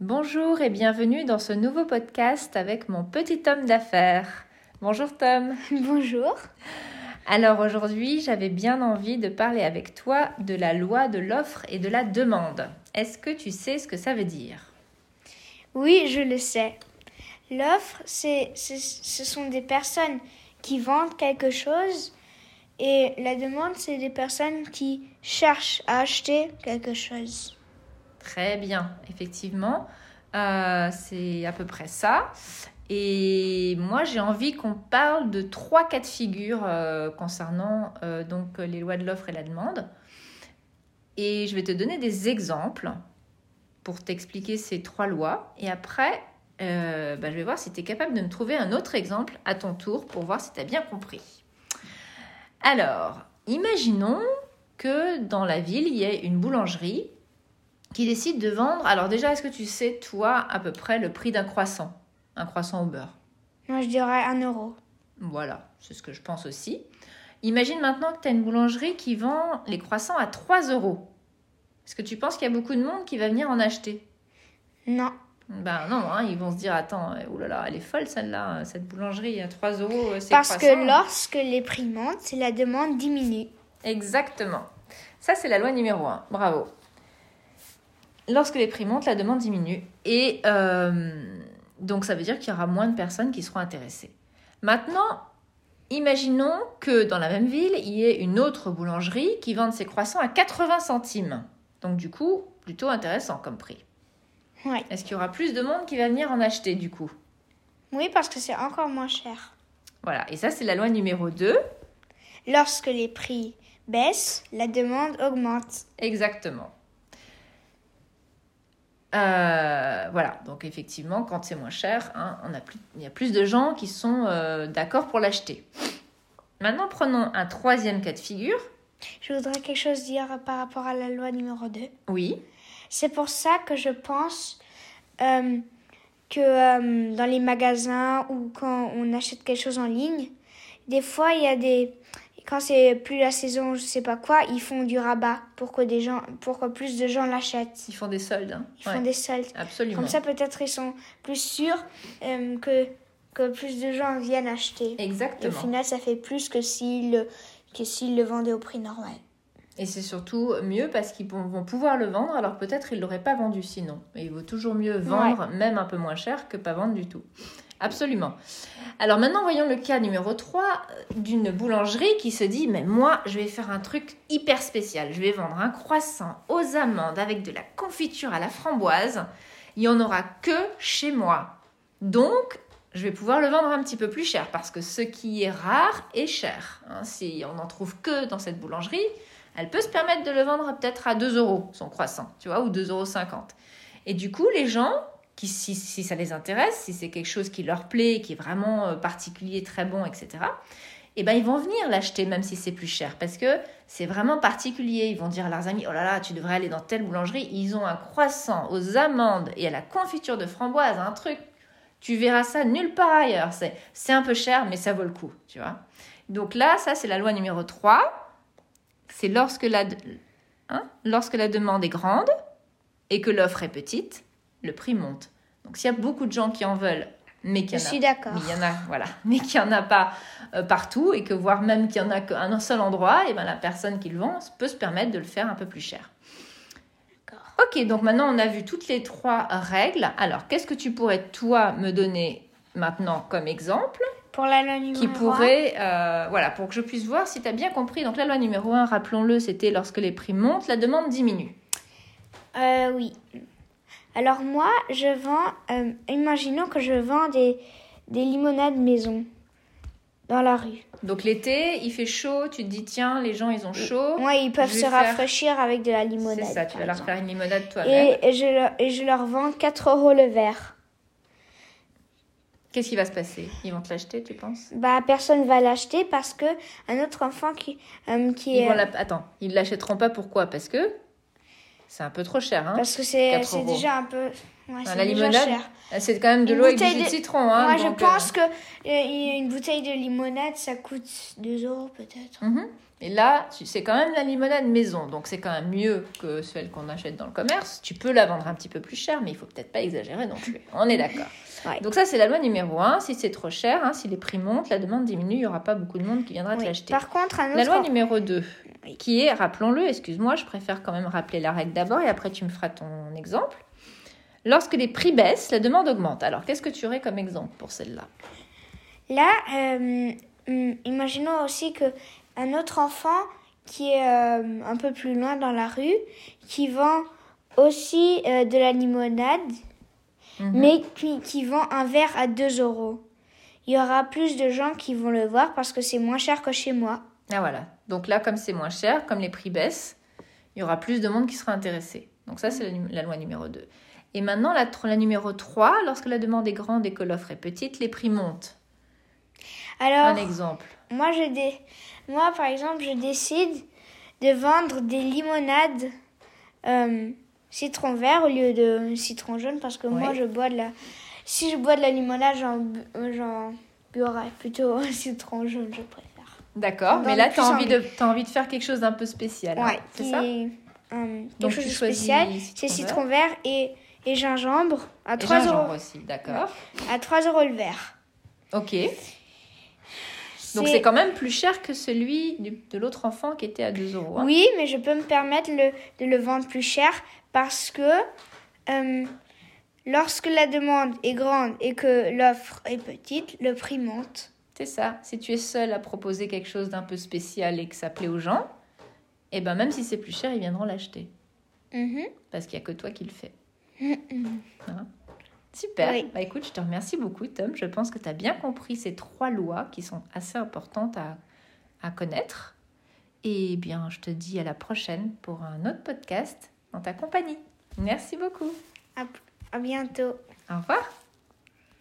Bonjour et bienvenue dans ce nouveau podcast avec mon petit homme d'affaires. Bonjour Tom. Bonjour. Alors aujourd'hui, j'avais bien envie de parler avec toi de la loi de l'offre et de la demande. Est-ce que tu sais ce que ça veut dire? Oui, je le sais. L'offre, c'est, c'est- ce sont des personnes qui vendent quelque chose et la demande, c'est des personnes qui cherchent à acheter quelque chose. Très bien, effectivement, euh, c'est à peu près ça. Et moi, j'ai envie qu'on parle de trois cas de figure euh, concernant euh, donc les lois de l'offre et la demande. Et je vais te donner des exemples pour t'expliquer ces trois lois. Et après, bah, je vais voir si tu es capable de me trouver un autre exemple à ton tour pour voir si tu as bien compris. Alors, imaginons que dans la ville, il y ait une boulangerie qui décide de vendre. Alors déjà, est-ce que tu sais, toi, à peu près le prix d'un croissant? Un croissant au beurre? Moi, je dirais un euro. Voilà, c'est ce que je pense aussi. Imagine maintenant que tu as une boulangerie qui vend les croissants à 3 euros. Est-ce que tu penses qu'il y a beaucoup de monde qui va venir en acheter? Non. Ben non, hein, ils vont se dire, attends, euh, oulala, elle est folle celle-là, cette boulangerie à 3 euros, euh, Parce que lorsque les prix montent, la demande diminue. Exactement. Ça, c'est la loi numéro 1. Bravo. Lorsque les prix montent, la demande diminue. Et euh, donc, ça veut dire qu'il y aura moins de personnes qui seront intéressées. Maintenant, imaginons que dans la même ville, il y ait une autre boulangerie qui vende ses croissants à 80 centimes. Donc, du coup, plutôt intéressant comme prix. Oui. Est-ce qu'il y aura plus de monde qui va venir en acheter, du coup? Oui, parce que c'est encore moins cher. Voilà. Et ça, c'est la loi numéro 2. Lorsque les prix baissent, la demande augmente. Exactement. Euh, voilà, donc effectivement, quand c'est moins cher, hein, on a plus, il y a plus de gens qui sont euh, d'accord pour l'acheter. Maintenant, prenons un troisième cas de figure. Je voudrais quelque chose dire par rapport à la loi numéro 2. Oui, C'est pour ça que je pense euh, que dans les magasins ou quand on achète quelque chose en ligne, des fois il y a des quand c'est plus la saison, je sais pas quoi, ils font du rabat pour que des gens pour que plus de gens l'achètent. ils font des soldes. hein. Ils font des soldes. Absolument. Comme ça peut-être ils sont plus sûrs euh, que que plus de gens viennent acheter. Et au Exactement. final, ça fait plus que s'ils le- que s'ils le vendaient au prix normal. Et c'est surtout mieux parce qu'ils vont vont pouvoir le vendre, alors peut-être ils ne l'auraient pas vendu sinon. Et il vaut toujours mieux vendre, même un peu moins cher, que pas vendre du tout. Absolument. Alors maintenant, voyons le cas numéro 3 d'une boulangerie qui se dit, mais moi, je vais faire un truc hyper spécial. Je vais vendre un croissant aux amandes avec de la confiture à la framboise. Il n'y en aura que chez moi. Donc, je vais pouvoir le vendre un petit peu plus cher parce que ce qui est rare est cher. hein. si on n'en trouve que dans cette boulangerie, elle peut se permettre de le vendre peut-être à 2 euros son croissant, tu vois, ou 2,50 euros. Et du coup, les gens, si, ça les intéresse, si c'est quelque chose qui leur plaît, qui est vraiment euh, particulier, très bon, etc., eh ben, ils vont venir l'acheter même si c'est plus cher parce que c'est vraiment particulier. Ils vont dire à leurs amis, oh là là, tu devrais aller dans telle boulangerie. Ils ont un croissant aux amandes et à la confiture de framboise, un truc. Tu verras ça nulle part ailleurs. C'est, c'est un peu cher, mais ça vaut le coup, tu vois. Donc là, ça, c'est la loi numéro 3. C'est lorsque la, hein, lorsque la demande est grande et que l'offre est petite, le prix monte. Donc s'il y a beaucoup de gens qui en veulent, mais qu'il y en a suis d'accord. mais il y en a, voilà, mais qu'il n'y en a pas euh, partout et que voire même qu'il y en a qu'à un seul endroit, et ben la personne qui le vend peut se permettre de le faire un peu plus cher. D'accord. Ok, donc maintenant on a vu toutes les trois règles. Alors, qu'est-ce que tu pourrais toi me donner maintenant comme exemple Pour la loi numéro qui pourrait, euh, voilà, pour que je puisse voir si tu as bien compris. Donc la loi numéro 1, rappelons-le, c'était lorsque les prix montent, la demande diminue. Euh, oui. Alors moi, je vends, euh, imaginons que je vends des, des limonades maison dans la rue. Donc l'été, il fait chaud, tu te dis tiens, les gens ils ont chaud. Moi, ils peuvent se faire- rafraîchir avec de la limonade. C'est ça, tu vas leur exemple. faire une limonade toi-même. et, et je leur, et je leur vends 4 euros le verre. Qu'est-ce qui va se passer? Ils vont te l'acheter, tu penses? Bah, personne va l'acheter parce que un autre enfant qui, euh, qui Ils est. vont la- Attends, ils l'achèteront pas pourquoi? Parce que c'est un peu trop cher, hein Parce que c'est 4 c'est euros. déjà un peu. Ouais, Enfin, la déjà limonade, c'est quand même de l'eau avec du jus de citron. Hein, Moi, je donc, euh, pense que euh, une bouteille de limonade, ça coûte 2 euros peut-être. Mhm. Et là, c'est quand même la limonade maison, donc c'est quand même mieux que celle qu'on achète dans le commerce. Tu peux la vendre un petit peu plus cher, mais il faut peut-être pas exagérer non plus. On est d'accord. Ouais. Donc ça, c'est la loi numéro 1. Si c'est trop cher, hein, si les prix montent, la demande diminue, il n'y aura pas beaucoup de monde qui viendra te Oui. l'acheter. Par contre, un autre. La loi numéro 2, Oui. Qui est, rappelons-le, excuse-moi, je préfère quand même rappeler la règle d'abord et après tu me feras ton exemple. Lorsque les prix baissent, la demande augmente. Alors, qu'est-ce que tu aurais comme exemple pour celle-là? Là, euh, hum, imaginons aussi que un autre enfant qui est euh, un peu plus loin dans la rue, qui vend aussi euh, de la limonade, Mhm. mais qui, qui vend un verre à 2 euros. Il y aura plus de gens qui vont le voir parce que c'est moins cher que chez moi. Ah voilà. Donc là, comme c'est moins cher, comme les prix baissent, il y aura plus de monde qui sera intéressé. Donc ça, c'est la, loi numéro 2. Et maintenant, la, numéro 3, lorsque la demande est grande et que l'offre est petite, les prix montent. Alors, Un exemple. moi, je dé- moi, par exemple, je décide de vendre des limonades euh, citron vert au lieu de citron jaune parce que moi, je bois de la. Si je bois de la limonade, j'en euh, j'en boirais plutôt citron jaune, je préfère. D'accord. Mais là, tu as envie, de, t'as envie de faire quelque chose d'un peu spécial. hein, Ouais, c'est ça euh, quelque Donc, chose de spécial. C'est citron vert et, et gingembre à Et 3 gingembre euros. aussi, d'accord. À 3 euros le verre. Ok. Donc c'est quand même plus cher que celui du- de l'autre enfant qui était à 2 euros. hein. Oui, mais je peux me permettre le- de le vendre plus cher parce que euh, lorsque la demande est grande et que l'offre est petite, le prix monte. C'est ça. Si tu es seul à proposer quelque chose d'un peu spécial et que ça plaît aux gens, et ben même si c'est plus cher, ils viendront l'acheter. Mhm. Parce qu'il n'y a que toi qui le fais. Mhm. Hein? Super. Oui. Bah écoute, je te remercie beaucoup, Tom. Je pense que tu as bien compris ces trois lois qui sont assez importantes à, à connaître. Et bien, je te dis à la prochaine pour un autre podcast dans ta compagnie. Merci beaucoup. À, à bientôt. Au revoir.